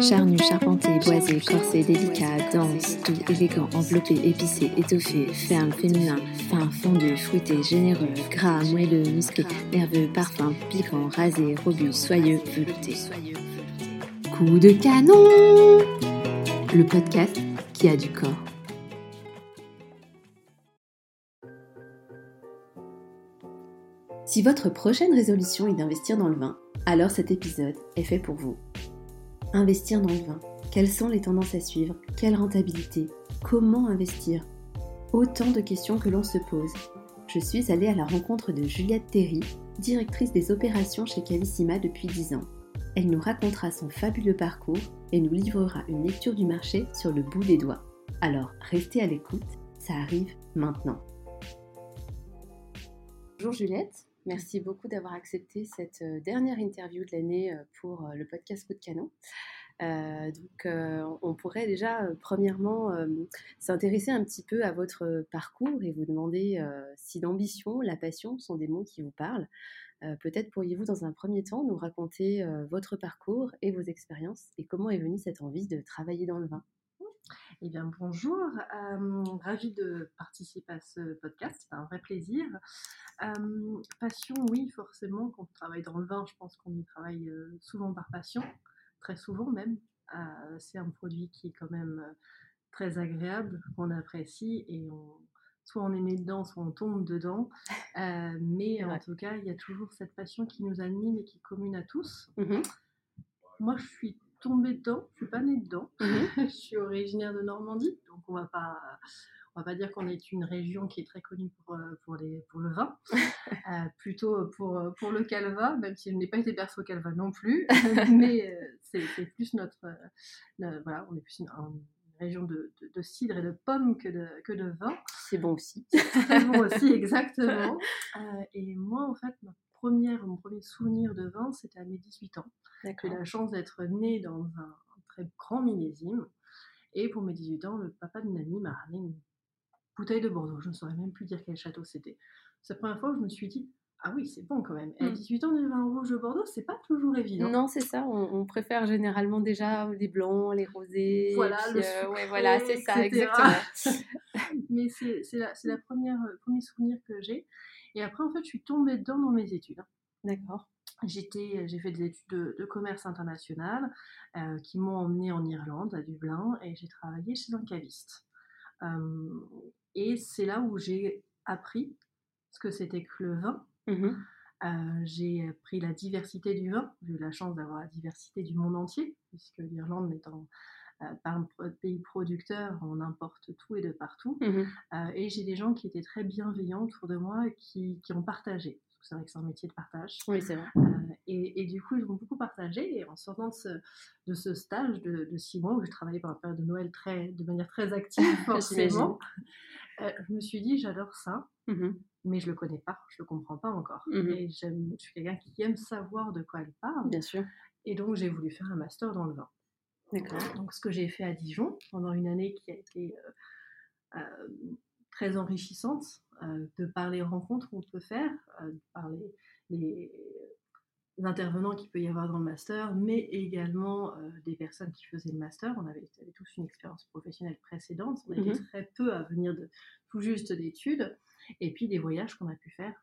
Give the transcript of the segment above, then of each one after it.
Charnu, charpenté, boisé, corsé, délicat, dense, doux, élégant, enveloppé, épicé, étoffé, ferme, féminin, fin, fondu, fruité, généreux, gras, moelleux, musclé, nerveux, parfum, piquant, rasé, robuste, soyeux, velouté. Coup de canon Le podcast qui a du corps. Si votre prochaine résolution est d'investir dans le vin, alors cet épisode est fait pour vous. Investir dans le vin. Quelles sont les tendances à suivre? Quelle rentabilité? Comment investir? Autant de questions que l'on se pose. Je suis allée à la rencontre de Juliette Terry, directrice des opérations chez Cavissima depuis 10 ans. Elle nous racontera son fabuleux parcours et nous livrera une lecture du marché sur le bout des doigts. Alors restez à l'écoute, ça arrive maintenant. Bonjour Juliette, merci beaucoup d'avoir accepté cette euh, dernière interview de l'année euh, pour euh, le podcast Coup de Canon. donc, on pourrait déjà, premièrement, s'intéresser un petit peu à votre parcours et vous demander si l'ambition, la passion sont des mots qui vous parlent. Peut-être pourriez-vous, dans un premier temps, nous raconter votre parcours et vos expériences et comment est venue cette envie de travailler dans le vin? Eh bien, bonjour, euh, ravie de participer à ce podcast, c'est un vrai plaisir. Euh, passion, oui, forcément, quand on travaille dans le vin, je pense qu'on y travaille euh, souvent par passion, très souvent même. c'est un produit qui est quand même très agréable, qu'on apprécie et soit on est né dedans, soit on tombe dedans. mais en tout cas, il y a toujours cette passion qui nous anime et qui est commune à tous. Mmh Moi, je suis tombée dedans, je suis pas née dedans. Mhm. je suis originaire de Normandie, donc on va pas on va pas dire qu'on est une région qui est très connue pour, euh, pour, les, pour le vin, euh, plutôt pour, pour le calva, même si je n'ai pas été berceau calva non plus, mais euh, c'est plus notre, voilà, on est plus une, région de, de, cidre et de pommes que de, que de vin. C'est bon aussi. Très bon aussi, exactement. et moi, en fait, ma première, mon premier souvenir de vin, c'était à mes 18 ans. J'ai la chance d'être née dans un, très grand millésime. Et pour mes 18 ans, le papa d'une amie m'a ramené une bouteille de Bordeaux. Je ne saurais même plus dire quel château c'était. C'est la première fois où je me suis dit, ah oui, c'est bon quand même. À 18 mm. ans, du vin rouge de Bordeaux, c'est pas toujours évident. Non, c'est ça. On, préfère généralement déjà les blancs, les rosés. Voilà, le euh, ouais, voilà, c'est ça, exactement. Mais c'est la, la première euh, premier souvenir que j'ai. Et après, en fait, je suis tombée dedans dans mes études. D'accord. J'étais, j'ai fait des études de, commerce international euh, qui m'ont emmenée en Irlande, à Dublin, et j'ai travaillé chez un caviste. Euh, et c'est là où j'ai appris ce que c'était que le vin. Mmh euh, j'ai appris la diversité du vin. J'ai eu la chance d'avoir la diversité du monde entier, puisque l'Irlande étant pas un pays producteur, on importe tout et de partout. Mmh et j'ai des gens qui étaient très bienveillants autour de moi qui, qui ont partagé c'est vrai que c'est un métier de partage. Oui, c'est vrai. Euh, et, du coup, ils ont beaucoup partagé. Et en sortant de ce, de ce stage de, six mois où j'ai travaillé pendant la période de Noël très, de manière très active, forcément, euh, je me suis dit, j'adore ça, mmh mais je le connais pas, je le comprends pas encore. Mmh et je suis quelqu'un qui aime savoir de quoi elle parle. Bien sûr. Et donc, j'ai voulu faire un master dans le vin. D'accord. Donc, ce que j'ai fait à Dijon pendant une année qui a été euh, très enrichissante euh, de par les rencontres qu'on peut faire, euh, par les, intervenants qu'il peut y avoir dans le master, mais également euh, des personnes qui faisaient le master. On avait, tous une expérience professionnelle précédente, on était mmh très peu à venir de tout juste d'études, et puis des voyages qu'on a pu faire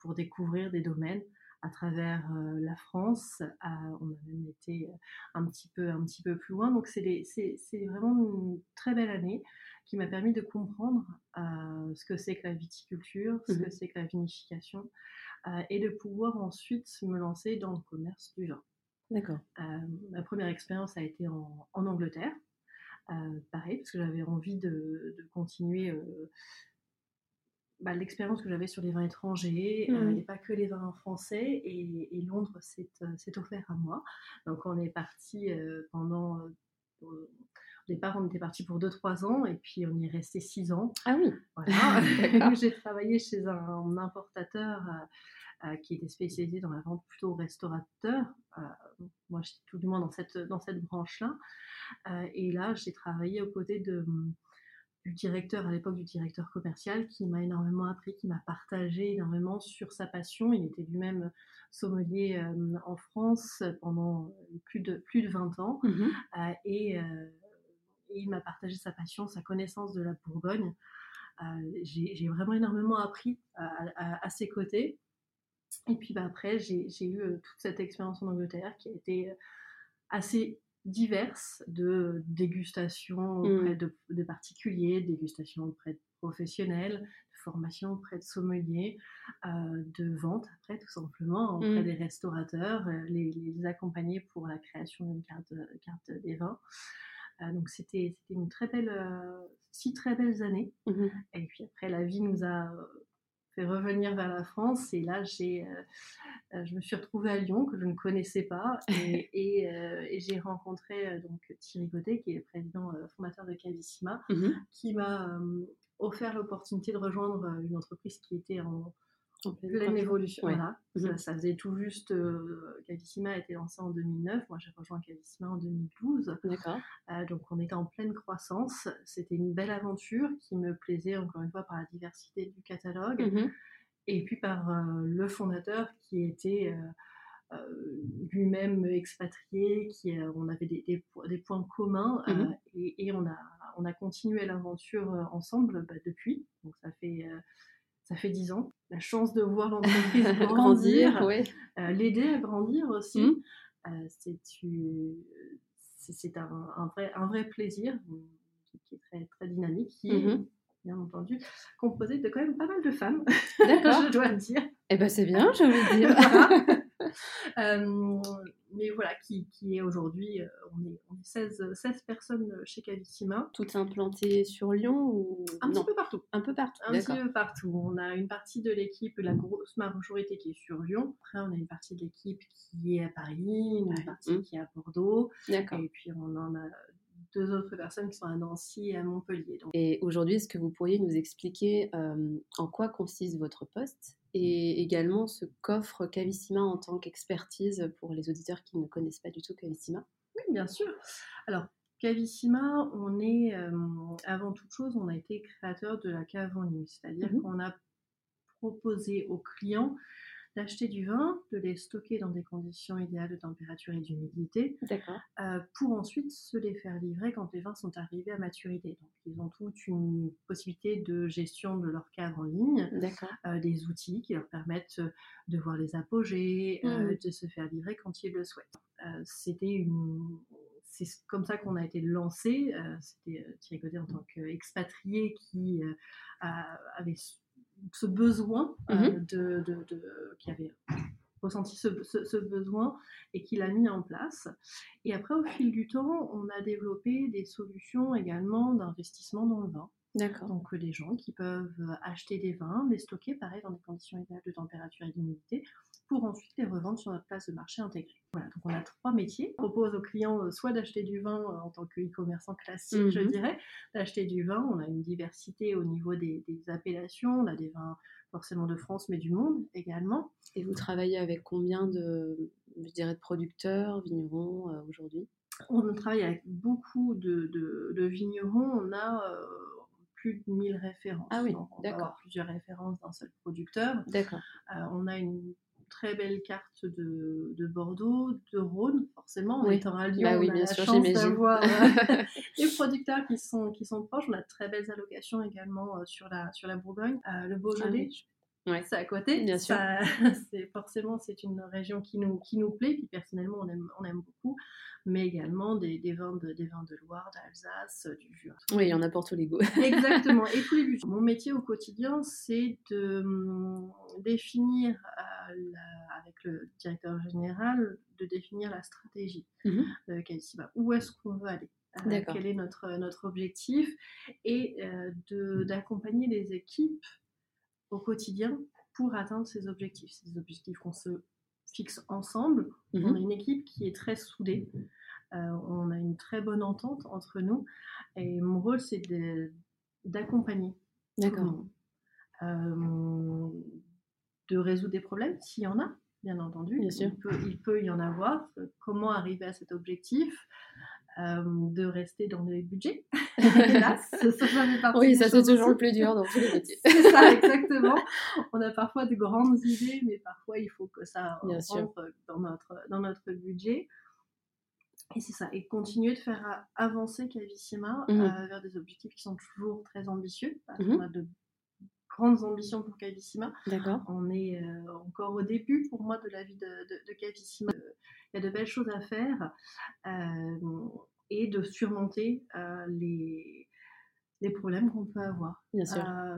pour découvrir des domaines à travers la France. on a même été un petit peu, un petit peu plus loin. Donc c'est vraiment une très belle année qui m'a permis de comprendre euh, ce que c'est que la viticulture, ce que mmh c'est que la vinification, euh, et de pouvoir ensuite me lancer dans le commerce du vin. D'accord. Euh, ma première expérience a été en, Angleterre, pareil, parce que j'avais envie de, continuer bah, l'expérience que j'avais sur les vins étrangers, mmh. et pas que les vins français, et, et Londres s'est offert à moi. Donc on est parti pendant au départ, on était parti pour 2-3 ans et puis on y est resté 6 ans. Ah oui Voilà. J'ai travaillé chez un, importateur euh, euh, qui était spécialisé dans la vente plutôt restaurateur. Euh, moi, j'étais tout du moins dans cette, dans cette branche-là. et là, j'ai travaillé aux côtés de, du directeur, à l'époque du directeur commercial, qui m'a énormément appris, qui m'a partagé énormément sur sa passion. Il était lui-même sommelier en France pendant plus de, plus de 20 ans. Mmh et, il m'a partagé sa passion, sa connaissance de la Bourgogne. j'ai vraiment énormément appris à, ses côtés. Et puis bah, après, j'ai eu toute cette expérience en Angleterre qui a été assez diverses de dégustation auprès mmh. de, particuliers, dégustation auprès de professionnels, de formation auprès de sommeliers, euh, de vente après tout simplement auprès mmh. des restaurateurs, euh, les, accompagner pour la création d'une carte, carte des vins. Euh, donc c'était une très belle, six très belles années. Mmh Et puis après la vie nous a fait revenir vers la France et là j'ai euh, je me suis retrouvée à Lyon, que je ne connaissais pas, et, euh, j'ai rencontré euh, donc Thierry Godet, qui est le président fondateur de Cavissima, mmh qui m'a offert l'opportunité de rejoindre une entreprise qui était en, pleine évolution. Voilà. Mmh ça, faisait tout juste. Cavissima a été lancé en 2009. Moi, j'ai rejoint Cavissima en 2012. D'accord. donc, on était en pleine croissance. C'était une belle aventure qui me plaisait, encore une fois, par la diversité du catalogue. Mmh et puis par euh, le fondateur qui était euh, euh, lui-même expatrié, qui, on avait des, des, points communs mmh et, on, a, on a continué l'aventure ensemble bah, depuis. Donc ça fait ça fait dix ans. La chance de voir l'entreprise grandir, l'aider à grandir aussi. Mmh. c'est un, un, vrai, un vrai plaisir qui, est très, très dynamique, qui mmh bien entendu, composé de quand même pas mal de femmes, je dois le dire. Eh ben c'est bien, envie de dire. Euh, mais voilà, qui, qui est aujourd'hui, euh, on est, on est 16, 16, personnes chez Cavissima. Toutes implantées sur Lyon ou Un petit peu partout. Un peu partout. Un petit peu partout. On a une partie de l'équipe, la grosse majorité qui est sur Lyon. Après, on a une partie de l'équipe qui est à Paris, une partie mmh. qui est à Bordeaux. D'accord. Et puis on en a deux autres personnes qui sont à Nancy et à Montpellier. Et aujourd'hui, est-ce que vous pourriez nous expliquer euh, en quoi consiste votre poste? Et également ce qu'offre Cavissima en tant qu'expertise pour les auditeurs qui ne connaissent pas du tout Cavissima Oui, bien sûr. Alors, Cavissima, on est, euh, avant toute chose, on a été créateur de la cave en ligne, c'est-à-dire mmh qu'on a proposé aux clients d'acheter du vin, de les stocker dans des conditions idéales de température et d'humidité, euh, pour ensuite se les faire livrer quand les vins sont arrivés à maturité. Donc, ils ont toute une possibilité de gestion de leur cave en ligne, euh, des outils qui leur permettent de voir les apogées, euh, mmh. de se faire livrer quand ils le souhaitent. C'était une c'est comme ça qu'on a été lancé. C'était Thierry Godet en tant qu'expatrié qui avait ce besoin euh, de, de, qui avait ressenti ce, ce, besoin et qui l'a mis en place. Et après, au fil du temps, on a développé des solutions également d'investissement dans le vin. D'accord. Donc des gens qui peuvent acheter des vins, les stocker, pareil, dans des conditions idéales de température et d'humidité, pour ensuite les revendre sur notre place de marché intégrée. Voilà, donc on a trois métiers. On propose aux clients euh, soit d'acheter du vin euh, en tant que e-commerçant classique, je mhm. dirais, d'acheter du vin. On a une diversité au niveau des, appellations. On a des vins forcément de France, mais du monde également. Et vous travaillez avec combien de, je dirais, de producteurs, vignerons euh, aujourd'hui? On travaille avec beaucoup de, vignerons. On a plus de 1000 références. Ah oui, d'accord. Plusieurs références d'un seul producteur. D'accord. on a une très belle carte de, de Bordeaux, de Rhône, forcément, en étant à Lyon, bah oui, on a bien la sûr, chance d'avoir euh, les producteurs qui sont, qui sont proches. On a de très belles allocations également euh, sur, la, sur la Bourgogne. Euh, le Beaujolais, ah c'est à côté. Bien sûr. c'est, forcément, c'est une région qui nous, qui nous plaît, puis personnellement, on aime, on aime beaucoup mais également des, des, vins, de, des vins de Loire, d'Alsace, du Jura. Oui, il y en a pour tous les goûts. Exactement, et tous les goûts. Mon métier au quotidien, c'est de hum, définir, euh, avec le directeur général, de définir la stratégie mmh de Caïsiba. Où est-ce qu'on veut aller euh, quel est notre, notre objectif et euh, d'accompagner les équipes au quotidien pour atteindre ces objectifs. Ces objectifs qu'on se fixe ensemble. On a mmh une équipe qui est très soudée. Euh, on a une très bonne entente entre nous. Et mon rôle, c'est d'accompagner. D'accord. Euh, de résoudre des problèmes, s'il y en a, bien entendu. Bien sûr. Il, peut, y en avoir. Comment arriver à cet objectif? De rester dans les budgets. Hélas, ça, fait Oui, ça c'est toujours le plus dur dans tous les métiers. c'est ça, exactement. On a parfois de grandes idées, mais parfois il faut que ça rentre dans notre, dans notre budget. Et c'est ça, et continuer de faire avancer Cavissima mmh euh, vers des objectifs qui sont toujours très ambitieux. Parce mmh qu'on a de grandes ambitions pour Cavissima. D'accord. On est euh, encore au début pour moi de la vie de, de, Cavissima. Il y a de belles choses à faire euh, et de surmonter les, les problèmes qu'on peut avoir. Bien sûr. Euh,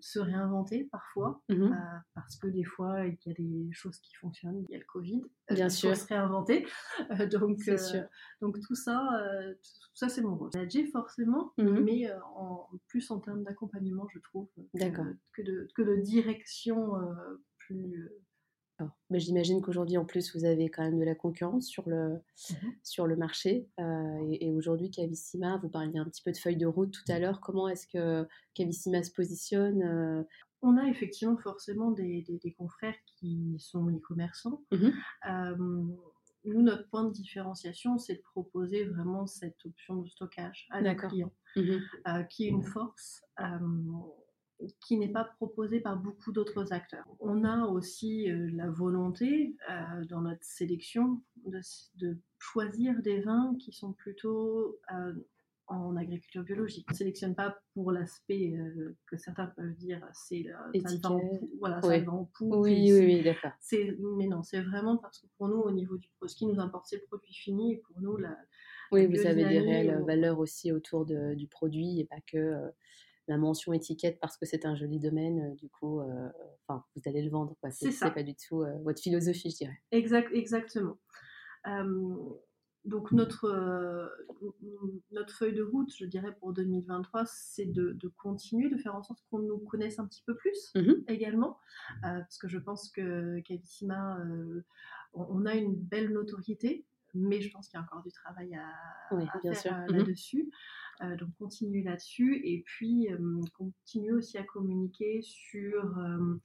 se réinventer parfois, mmh euh, parce que des fois, il y a des choses qui fonctionnent. Il y a le Covid. Euh, Bien sûr. se réinventer. donc, sûr. donc, tout ça, tout ça c'est mon rôle. Manager forcément, mmh mais en, plus en termes d'accompagnement, je trouve, que, que, de, que de direction plus mais j'imagine qu'aujourd'hui, en plus, vous avez quand même de la concurrence sur le, mmh sur le marché. Euh, et, aujourd'hui, Cavissima, vous parliez un petit peu de feuille de route tout à l'heure. Comment est-ce que Cavissima se positionne euh? On a effectivement forcément des, des, confrères qui sont e-commerçants. Mmh nous, notre point de différenciation, c'est de proposer vraiment cette option de stockage à nos clients, mmh euh, qui est une force qui n'est pas proposé par beaucoup d'autres acteurs. On a aussi euh, la volonté euh, dans notre sélection de, choisir des vins qui sont plutôt euh, en agriculture biologique. On ne sélectionne pas pour l'aspect que certains peuvent dire c'est ça voilà, ça vend Oui, oui, oui, d'accord. Mais non, c'est vraiment parce que pour nous, au niveau du ce qui nous importe, c'est le produit fini. Et pour nous, la, oui, vous avez des réelles valeurs aussi autour de, du produit et pas que la mention étiquette parce que c'est un joli domaine, euh, du coup, euh, enfin, vous allez le vendre. C'est pas du tout euh, votre philosophie, je dirais. Exact, exactement. donc notre, notre feuille de route, je dirais pour 2023, c'est de, continuer de faire en sorte qu'on nous connaisse un petit peu plus mmh également, parce que je pense que Cavissima, on a une belle notoriété, mais je pense qu'il y a encore du travail à, faire mmh là-dessus. Euh, donc continuer là-dessus et puis euh, continuer aussi à communiquer sur, euh,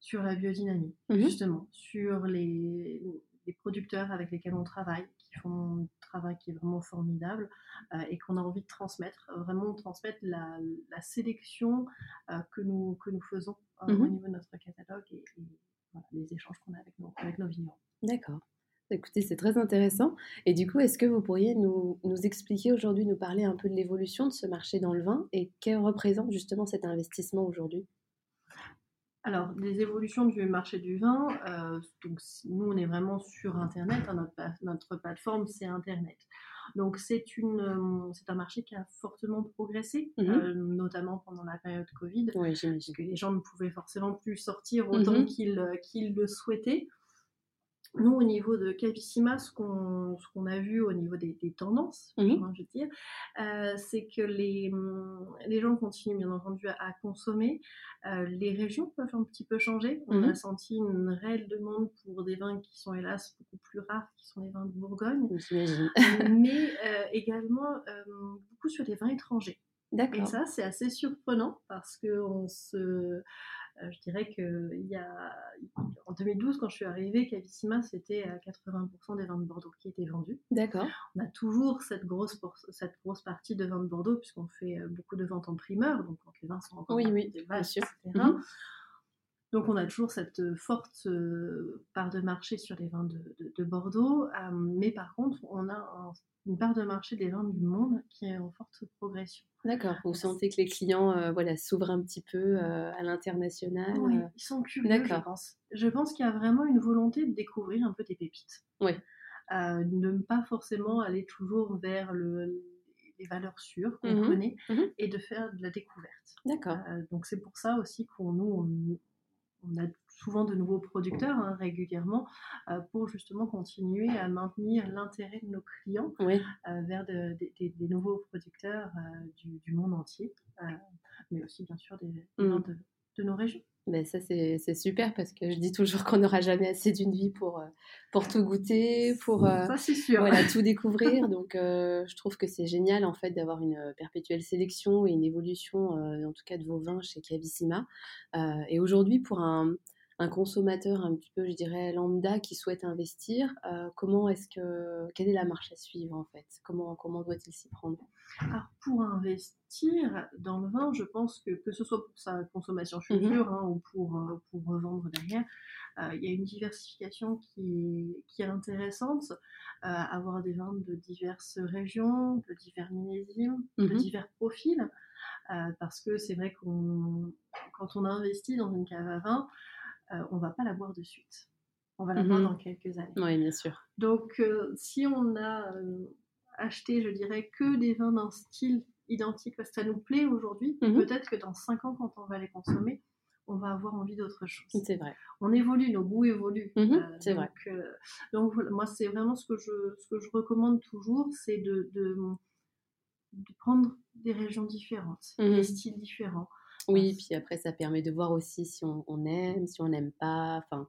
sur la biodynamie, mhm. justement, sur les, les, producteurs avec lesquels on travaille, qui font un travail qui est vraiment formidable et qu'on a envie de transmettre, vraiment transmettre la, la sélection que, nous, que nous faisons au mhm. niveau de notre catalogue et, les échanges qu'on a avec nos, avec nos vignerons. D'accord. Écoutez, c'est très intéressant. Et du coup, est-ce que vous pourriez nous, expliquer aujourd'hui, nous parler un peu de l'évolution de ce marché dans le vin et que représente justement cet investissement aujourd'hui? Alors, les évolutions du marché du vin, euh, donc nous on est vraiment sur Internet, hein, notre, plateforme c'est Internet. Donc c'est euh, un marché qui a fortement progressé, mmh euh, notamment pendant la période Covid, oui, parce que les gens ne pouvaient forcément plus sortir autant mmh qu'ils le souhaitaient. Nous, au niveau de Cavissima, ce qu'on a vu au niveau des, tendances, je veux dire, euh, c'est que les, les, gens continuent bien entendu à, consommer. Euh, les régions peuvent un petit peu changer. On a senti une réelle demande pour des vins qui sont hélas beaucoup plus rares, qui sont les vins de Bourgogne, mais euh, également beaucoup sur les vins étrangers. Et ça, c'est assez surprenant parce qu'on se je dirais que il y a, en 2012, quand je suis arrivée, Cavissima, c'était à 80% des vins de Bordeaux qui étaient vendus. D'accord. On a toujours cette grosse, cette grosse partie de vins de Bordeaux, puisqu'on fait euh, beaucoup de ventes en primeur, donc quand les vins sont encore oui, oui, des vaches, etc. Donc on a toujours cette forte euh, part de marché sur les vins de, Bordeaux, mais par contre on a une part de marché des vins du monde qui est en forte progression. D'accord, vous sentez que les clients euh, voilà, s'ouvrent un petit peu euh, à l'international Oui, ils sont curieux, je pense. Je pense qu'il y a vraiment une volonté de découvrir un peu des pépites. Oui. de ne pas forcément aller toujours vers le, les valeurs sûres qu'on mmh connaît mmh et de faire de la découverte. D'accord. donc c'est pour ça aussi qu'on nous, on a souvent de nouveaux producteurs hein, régulièrement euh, pour justement continuer à maintenir l'intérêt de nos clients euh, vers des nouveaux producteurs euh, du, monde entier, mais aussi bien sûr des, mmh. de, nos régions. Mais ça, c'est super parce que je dis toujours qu'on n'aura jamais assez d'une vie pour, pour tout goûter, pour Voilà, tout découvrir. Donc, je trouve que c'est génial en fait d'avoir une perpétuelle sélection et une évolution, en tout cas de vos vins chez Cavissima. et aujourd'hui, pour un, un consommateur un petit peu, je dirais, lambda qui souhaite investir, comment est-ce que, quelle est la marche à suivre en fait? Comment, comment doit-il s'y prendre? Alors pour investir dans le vin, je pense que que ce soit pour sa consommation mmh future hein, ou pour, pour revendre derrière, il y a une diversification qui est, qui est intéressante. avoir des vins de diverses régions, de divers millésimes, de mmh divers profils. parce que c'est vrai qu'on quand on investit dans une cave à vin, euh, on va pas la boire de suite. On va la boire mmh dans quelques années. Oui, bien sûr. Donc, euh, si on a euh, acheté, je dirais, que des vins d'un style identique, parce que ça nous plaît aujourd'hui, mmh peut-être que dans 5 ans, quand on va les consommer, on va avoir envie d'autre chose. C'est vrai. On évolue, nos goûts évoluent. Mmh c'est vrai. donc, moi, c'est vraiment ce que je, ce que je recommande toujours, c'est de, de, prendre des régions différentes, des styles différents. Oui, puis après, ça permet de voir aussi si on, aime, si on n'aime pas. Enfin,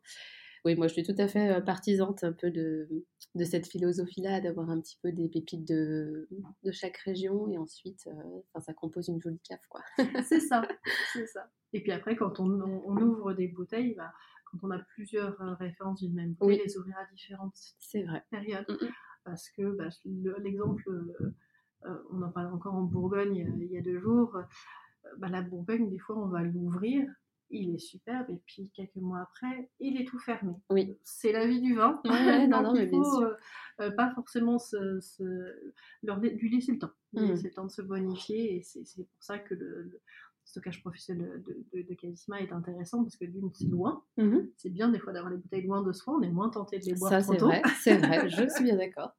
oui, moi, je suis tout à fait euh, partisante un peu de, de cette philosophie-là, d'avoir un petit peu des pépites de, de chaque région et ensuite, euh, ça compose une jolie cave, quoi. c'est ça, c'est ça. Et puis après, quand on, on, ouvre des bouteilles, bah, quand on a plusieurs euh, références d'une même bouteille, les ouvrir à différentes vrai. périodes. Mmh Parce que bah, l'exemple, on en parle encore en Bourgogne il y a deux jours, bah, la Bourgogne, des fois, on va l'ouvrir, il est superbe, et puis quelques mois après, il est tout fermé. Oui. C'est la vie du vin. Ouais, non, non, il faut euh, euh, pas forcément leur, lui laisser le temps. Lui mmh. laisser le temps de se bonifier, et c'est pour ça que le, stockage professionnel de, de, de est intéressant parce que d'une, c'est loin. Mmh c'est bien des fois d'avoir les bouteilles loin de soi, on est moins tenté de les boire Ça, c'est vrai, c'est vrai, je suis bien d'accord.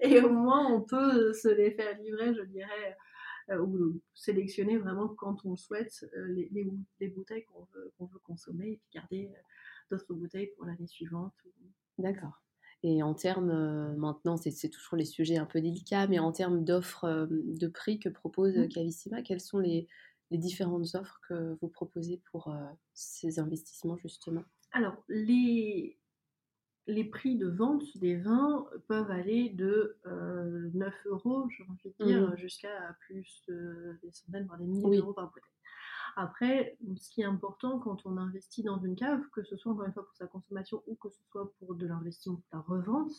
et au moins, on peut se les faire livrer, je dirais, euh, ou sélectionner vraiment quand on souhaite euh, les, les, bouteilles qu'on veut, veut, consommer et puis garder euh, d'autres bouteilles pour l'année suivante. D'accord. Et en termes, maintenant, c'est toujours les sujets un peu délicats, mais en termes d'offres de prix que propose mmh. Cavissima, quelles sont les, les, différentes offres que vous proposez pour ces investissements, justement? Alors, les, les prix de vente des vins peuvent aller de 9 euh, euros, j'ai envie de dire, mmh. jusqu'à plus des centaines, voire des milliers d'euros par bouteille. Après, ce qui est important quand on investit dans une cave, que ce soit encore une fois pour sa consommation ou que ce soit pour de l'investissement pour la revente,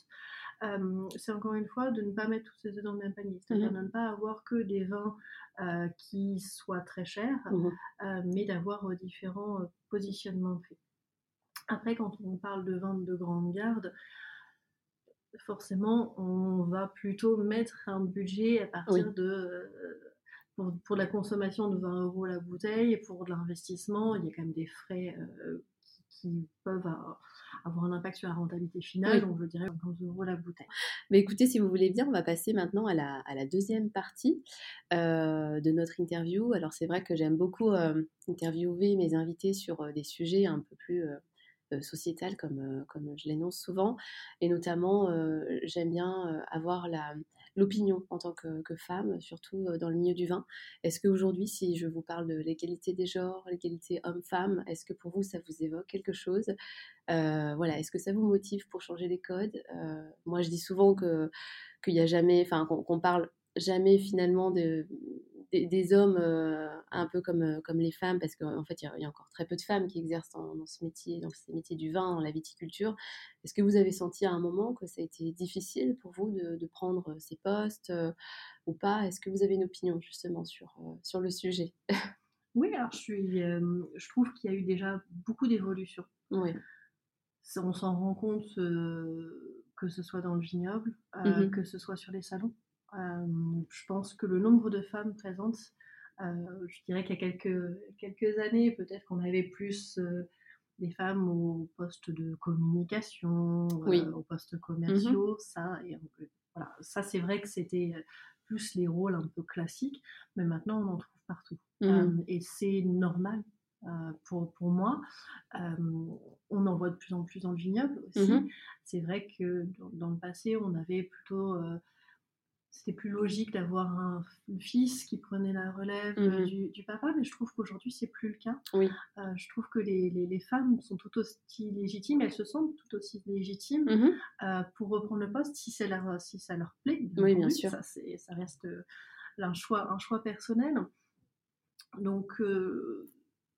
euh, c'est encore une fois de ne pas mettre tous ses œufs dans le même panier. C'est-à-dire mmh. de ne pas avoir que des vins euh, qui soient très chers, mmh. mais d'avoir différents positionnements de prix. Après, quand on parle de vente de grande garde, forcément, on va plutôt mettre un budget à partir de. Euh, pour, la consommation de 20 euros la bouteille, et pour l'investissement, il y a quand même des frais euh, qui, peuvent avoir un impact sur la rentabilité finale, donc je dirais 15 euros la bouteille. Mais écoutez, si vous voulez bien, on va passer maintenant à la, deuxième partie euh, de notre interview. Alors c'est vrai que j'aime beaucoup interviewer mes invités sur des sujets un peu plus sociétale comme, euh, comme je l'énonce souvent. Et notamment, euh, j'aime bien avoir la, l'opinion en tant que, femme, surtout dans le milieu du vin. Est-ce qu'aujourd'hui, si je vous parle de l'égalité des genres, l'égalité homme-femme, est-ce que pour vous, ça vous évoque quelque chose? Voilà, est-ce que ça vous motive pour changer les codes? Moi, je dis souvent que qu'il n'y a jamais, enfin, qu'on parle jamais finalement de, des, hommes euh, un peu comme, euh, comme les femmes, parce qu'en fait, il y, a encore très peu de femmes qui exercent dans, ce métier, dans ces métiers du vin, dans la viticulture. Est-ce que vous avez senti à un moment que ça a été difficile pour vous de, prendre ces postes euh, ou pas? Est-ce que vous avez une opinion justement sur, sur le sujet? Oui, alors je, suis, je trouve qu'il y a eu déjà beaucoup d'évolutions. Oui. On s'en rend compte que ce soit dans le vignoble, mmh que ce soit sur les salons. Euh, je pense que le nombre de femmes présentes, euh, je dirais qu'il y a quelques, quelques années, peut-être qu'on avait plus euh, des femmes au poste de communication, au poste commerciaux, mmh ça, et voilà, ça c'est vrai que c'était plus les rôles un peu classiques, mais maintenant on en trouve partout. Mmh et c'est normal pour, pour moi. on en voit de plus en plus dans le vignoble aussi. Mmh c'est vrai que dans, dans, le passé, on avait plutôt c'était plus logique d'avoir un, fils qui prenait la relève euh, mmh du, papa, mais je trouve qu'aujourd'hui c'est plus le cas. Oui. Euh, je trouve que les, les, femmes sont tout aussi légitimes, elles se sentent tout aussi légitimes mmh euh, pour reprendre le poste si ça leur, si ça leur plaît. Bien oui, bien sûr. Ça, ça reste un, choix, un choix personnel. Donc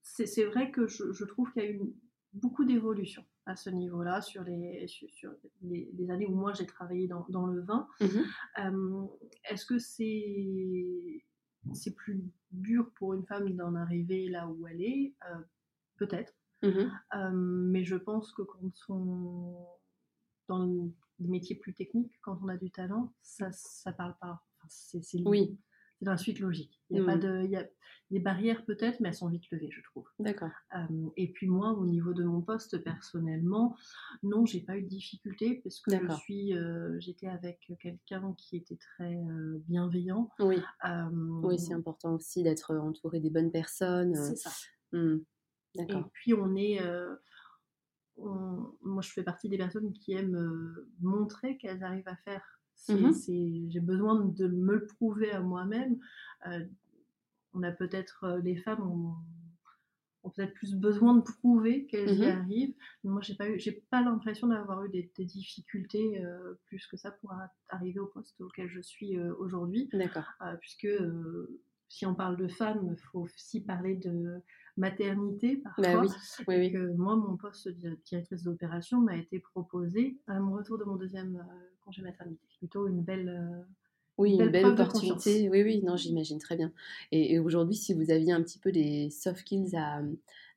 c'est vrai que je, je trouve qu'il y a une beaucoup d'évolution à ce niveau-là sur les, sur, les, années où moi j'ai travaillé dans, dans, le vin. Mmh est-ce que c'est c'est plus dur pour une femme d'en arriver là où elle est? Peut-être. Mmh mais je pense que quand on dans des métiers plus techniques, quand on a du talent, ça ça parle pas. c'est, oui c'est la suite logique. Il y a pas mmh. de, il y a des barrières peut-être, mais elles sont vite levées, je trouve. D'accord. et puis moi, au niveau de mon poste personnellement, non, j'ai pas eu de difficulté parce que je suis, j'étais avec quelqu'un qui était très bienveillant. Oui. oui, c'est important aussi d'être entouré des bonnes personnes. C'est ça. Mmh. D'accord. Et puis on est moi, je fais partie des personnes qui aiment montrer qu'elles arrivent à faire Mmh j'ai besoin de me le prouver à moi-même. Euh, on a peut-être, euh, les femmes ont, peut-être plus besoin de prouver qu'elles y mmh arrivent. moi, j'ai pas eu, j'ai pas l'impression d'avoir eu des, difficultés euh, plus que ça pour arriver au poste auquel je suis aujourd'hui. D'accord. puisque si on parle de femmes, il faut aussi parler de maternité bah parfois. oui. moi, mon poste de directrice d'opération m'a été proposé à mon retour de mon deuxième congé maternité. Plutôt une belle. Euh, oui, une belle, opportunité. Oui, oui, non, j'imagine très bien. Et, aujourd'hui, si vous aviez un petit peu des soft skills à,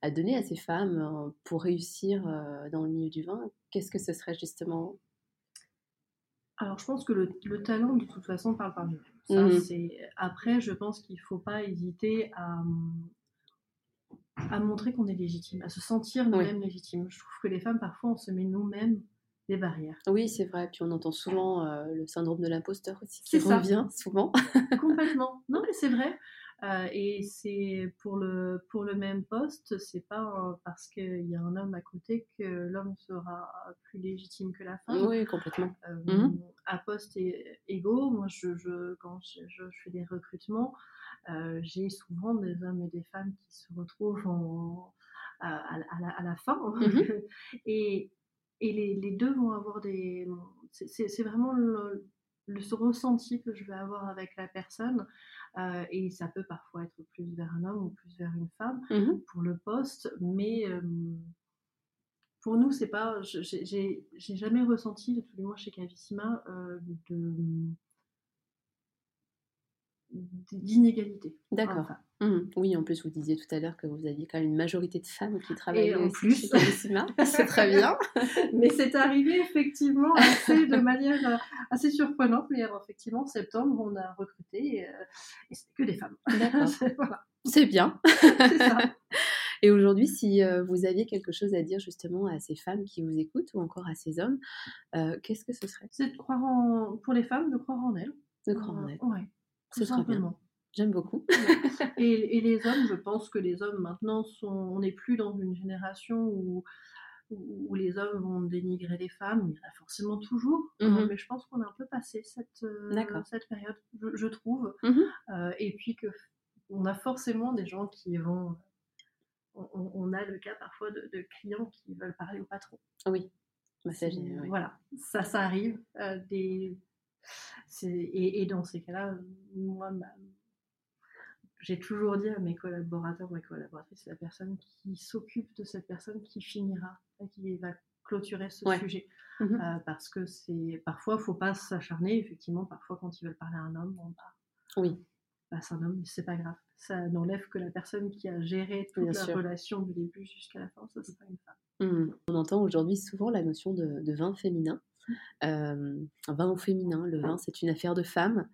à donner à ces femmes euh, pour réussir euh, dans le milieu du vin, qu'est-ce que ce serait justement? Alors, je pense que le, le, talent, de toute façon, parle par lui-même. Mmh. Après, je pense qu'il ne faut pas hésiter à, à montrer qu'on est légitime, à se sentir nous-mêmes légitimes. Je trouve que les femmes, parfois, on se met nous-mêmes des barrières. Oui, c'est vrai. Puis on entend souvent euh, le syndrome de l'imposteur aussi qui revient souvent. Complètement. Non, mais c'est vrai. Euh, et c'est pour le, pour le même poste, c'est pas parce qu'il y a un homme à côté que l'homme sera plus légitime que la femme. Oui, complètement. Mmh à poste égaux, moi, je, je quand je, fais des recrutements, j'ai souvent des hommes et des femmes qui se retrouvent en, à, la, à, la, fin. Mmh et, et les, les, deux vont avoir des. C'est vraiment le, le, ressenti que je vais avoir avec la personne. Euh, et ça peut parfois être plus vers un homme ou plus vers une femme mmh pour le poste. Mais euh, pour nous, c'est pas. J'ai jamais ressenti, tous les mois chez Cavissima, euh, de d'inégalité. D'accord. Mmh. Oui, en plus, vous disiez tout à l'heure que vous aviez quand même une majorité de femmes qui travaillent en plus. c'est très bien. mais c'est arrivé effectivement assez, de manière euh, assez surprenante. Mais effectivement, en septembre, on a recruté euh, et c'est que des femmes. C'est bien. ça. Et aujourd'hui, si euh, vous aviez quelque chose à dire justement à ces femmes qui vous écoutent ou encore à ces hommes, qu'est-ce que ce serait? C'est de croire en, pour les femmes, de croire en elles. De croire en elles. C'est simplement. J'aime beaucoup. et, les hommes, je pense que les hommes maintenant sont. On n'est plus dans une génération où, où, les hommes vont dénigrer les femmes. Il y en a forcément toujours. Hein, mmh mais je pense qu'on a un peu passé cette, euh, cette période, je, trouve. Mmh euh, et puis que on a forcément des gens qui vont. On, a le cas parfois de, clients qui veulent parler au patron. Oui. Bah, voilà, ça, ça arrive. Euh, des, et, et, dans ces cas-là, moi, j'ai toujours dit à mes collaborateurs, mes collaboratrices, c'est la personne qui s'occupe de cette personne qui finira, qui va clôturer ce sujet. Mmh euh, parce que c'est parfois, il faut pas s'acharner. Effectivement, parfois, quand ils veulent parler à un homme, on bah, oui. Bah, c'est un homme, c'est pas grave. Ça n'enlève que la personne qui a géré toute la relation du début jusqu'à la fin. Ça, pas une femme. Mmh. On entend aujourd'hui souvent la notion de, de vin féminin. Vin au féminin, le vin c'est une affaire de femmes.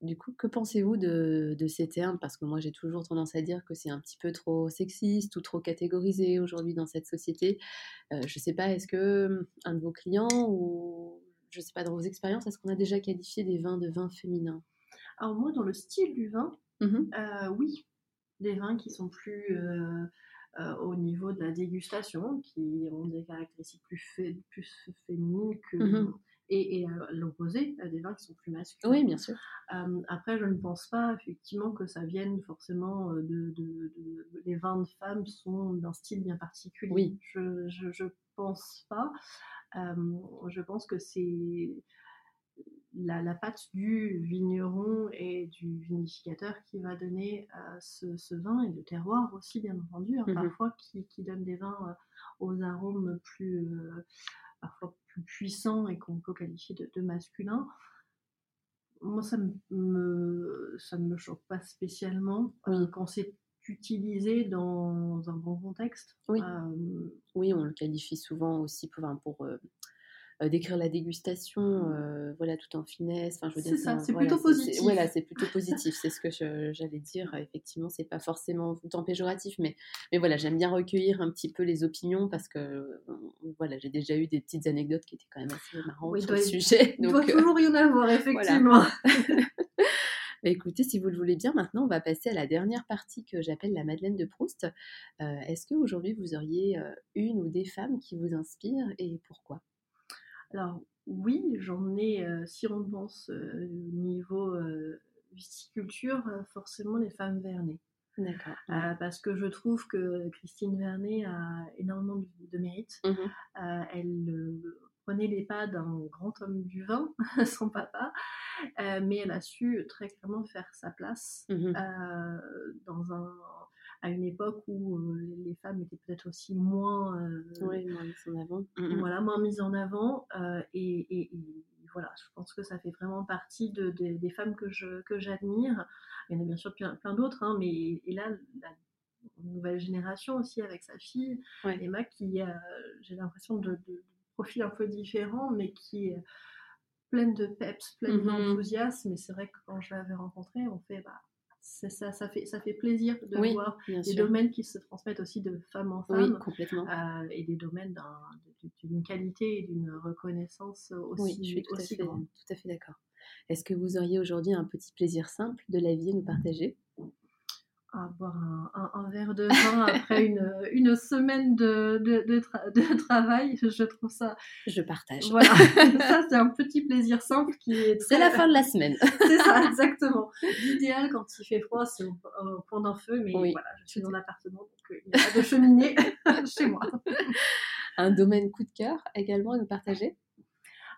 Du coup, que pensez-vous de, ces termes? Parce que moi j'ai toujours tendance à dire que c'est un petit peu trop sexiste ou trop catégorisé aujourd'hui dans cette société. Je ne sais pas, est-ce que hum, un de vos clients ou je ne sais pas dans vos expériences, est-ce qu'on a déjà qualifié des vins de vins féminins Alors moi dans le style du vin, mmh oui, des vins qui sont plus euh, au niveau de la dégustation, qui ont des caractéristiques plus, plus féminines que. Mmh et, à l'opposé, des vins qui sont plus masculins. Oui, bien sûr. Euh, après, je ne pense pas effectivement que ça vienne forcément euh, de, de, Les vins de femmes sont d'un style bien particulier. Oui. Je ne pense pas. je pense que c'est la, la, pâte du vigneron et du vinificateur qui va donner ce, vin et le terroir aussi, bien entendu, hein, mmh parfois qui, qui, donne des vins aux arômes plus, parfois plus puissants et qu'on peut qualifier de, de masculins. Moi, ça me, ça ne me choque pas spécialement quand c'est utilisé dans un bon contexte. Oui, oui on le qualifie souvent aussi pour, pour euh, décrire la dégustation, euh, voilà, tout en finesse. Enfin, je veux dire, c'est ça, c'est plutôt positif. Voilà, c'est plutôt positif. c'est ce que j'allais dire. Effectivement, c'est pas forcément tout en péjoratif, mais, mais voilà, j'aime bien recueillir un petit peu les opinions parce que euh, voilà, j'ai déjà eu des petites anecdotes qui étaient quand même assez marrantes sur le sujet. Il doit toujours y en avoir, effectivement. écoutez, si vous le voulez bien, maintenant, on va passer à la dernière partie que j'appelle la Madeleine de Proust. Est-ce qu'aujourd'hui, vous auriez une ou des femmes qui vous inspirent et pourquoi? Alors oui, j'en ai, euh, si on pense euh, niveau euh, viticulture, forcément les femmes Vernet. D'accord. parce que je trouve que Christine Vernet a énormément de, mérite. Mmh elle prenait les pas d'un grand homme du vin, son papa, mais elle a su très clairement faire sa place mmh dans un à une époque où euh, les femmes étaient peut-être aussi moins, euh, moins mises en avant. Mmh, mmh. Voilà, moins mises en avant. Euh, et, voilà, je pense que ça fait vraiment partie de, des femmes que, je, que j'admire. Il y en a bien sûr plein, plein d'autres, hein, mais et là, la nouvelle génération aussi avec sa fille, Emma, qui a, j'ai l'impression, de, de, profil un peu différent, mais qui est pleine de peps, pleine mmh d'enthousiasme. Et c'est vrai que quand je l'avais rencontrée, on fait, bah, ça, ça, fait, ça fait plaisir de voir des domaines qui se transmettent aussi de femme en femme. complètement. Euh, et des domaines d'une qualité et d'une reconnaissance aussi, je suis tout aussi à fait, Tout à fait d'accord. Est-ce que vous auriez aujourd'hui un petit plaisir simple de la vie à nous partager? Avoir un, un, verre de vin après une, une semaine de, de, de, travail, je trouve ça. Je partage. Voilà, ça c'est un petit plaisir simple qui est. C'est la fin de la semaine. c'est ça, exactement. L'idéal quand il fait froid, c'est au, point d'un feu, mais voilà, je suis dans l'appartement, donc euh, il n'y a pas de cheminée chez moi. Un domaine coup de cœur également à nous partager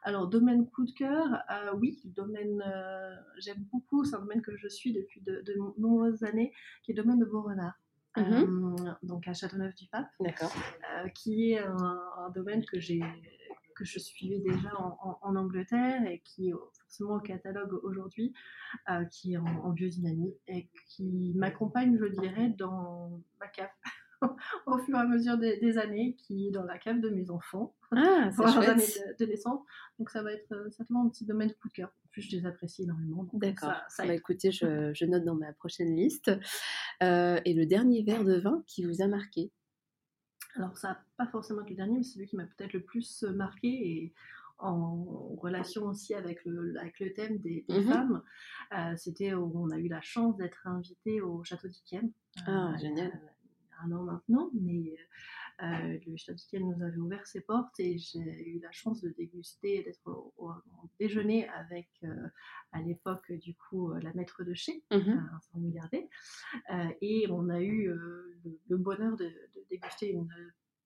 alors, domaine coup de cœur, euh, oui, domaine, euh, j'aime beaucoup, c'est un domaine que je suis depuis de, nombreuses années, qui est le domaine de Beaurenard. Euh, donc à Châteauneuf-du-Pape, qui est un, domaine que j'ai que je suivais déjà en, Angleterre et qui est forcément au catalogue aujourd'hui, qui est en, biodynamie et qui m'accompagne, je dirais, dans ma cave. au fur et à mesure des, années, qui est dans la cave de mes enfants, ah, pour leurs années de, naissance. Donc ça va être euh, certainement un petit domaine de coup de cœur. En plus, je les apprécie énormément. D'accord. Ça, bah, écoutez, je, note dans ma prochaine liste. Euh, et le dernier verre de vin qui vous a marqué? Alors ça pas forcément le dernier, mais c'est celui qui m'a peut-être le plus euh, marqué et en relation aussi avec le, avec le thème des, mmh femmes. C'était où on a eu la chance d'être invité au château d'Yquem. Ah, génial un an maintenant, mais euh, le Château nous avait ouvert ses portes et j'ai eu la chance de déguster, d'être au, déjeuner avec euh, à l'époque du coup la maître de chez, sans regarder, euh, et on a eu le, bonheur de, de, déguster une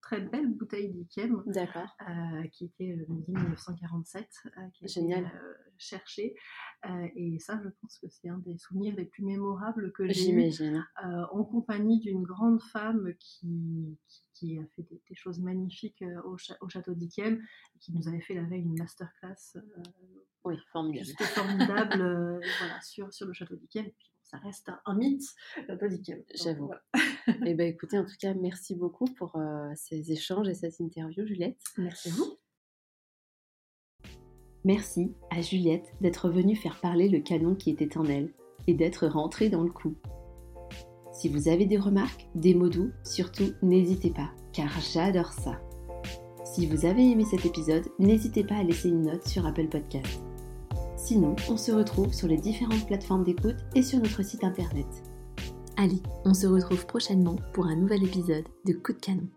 très belle bouteille d'Ikiem. D'accord. Euh, qui était 1947, euh, qui a Génial. été euh, cherchée. et ça, je pense que c'est un des souvenirs les plus mémorables que j'ai eu en compagnie d'une grande femme qui, qui, a fait des, choses magnifiques au, au, château d'Ikiem qui nous avait fait la veille une masterclass. oui, formidable. formidable voilà, sur, sur le château d'Ikiem ça reste un, mythe d'Ikiem. J'avoue. Eh bien, écoutez, en tout cas, merci beaucoup pour euh, ces échanges et cette interview, Juliette. Merci à vous. Merci à Juliette d'être venue faire parler le canon qui était en elle et d'être rentrée dans le coup. Si vous avez des remarques, des mots doux, surtout n'hésitez pas, car j'adore ça. Si vous avez aimé cet épisode, n'hésitez pas à laisser une note sur Apple Podcast. Sinon, on se retrouve sur les différentes plateformes d'écoute et sur notre site internet. Allez, on se retrouve prochainement pour un nouvel épisode de Coup de canon.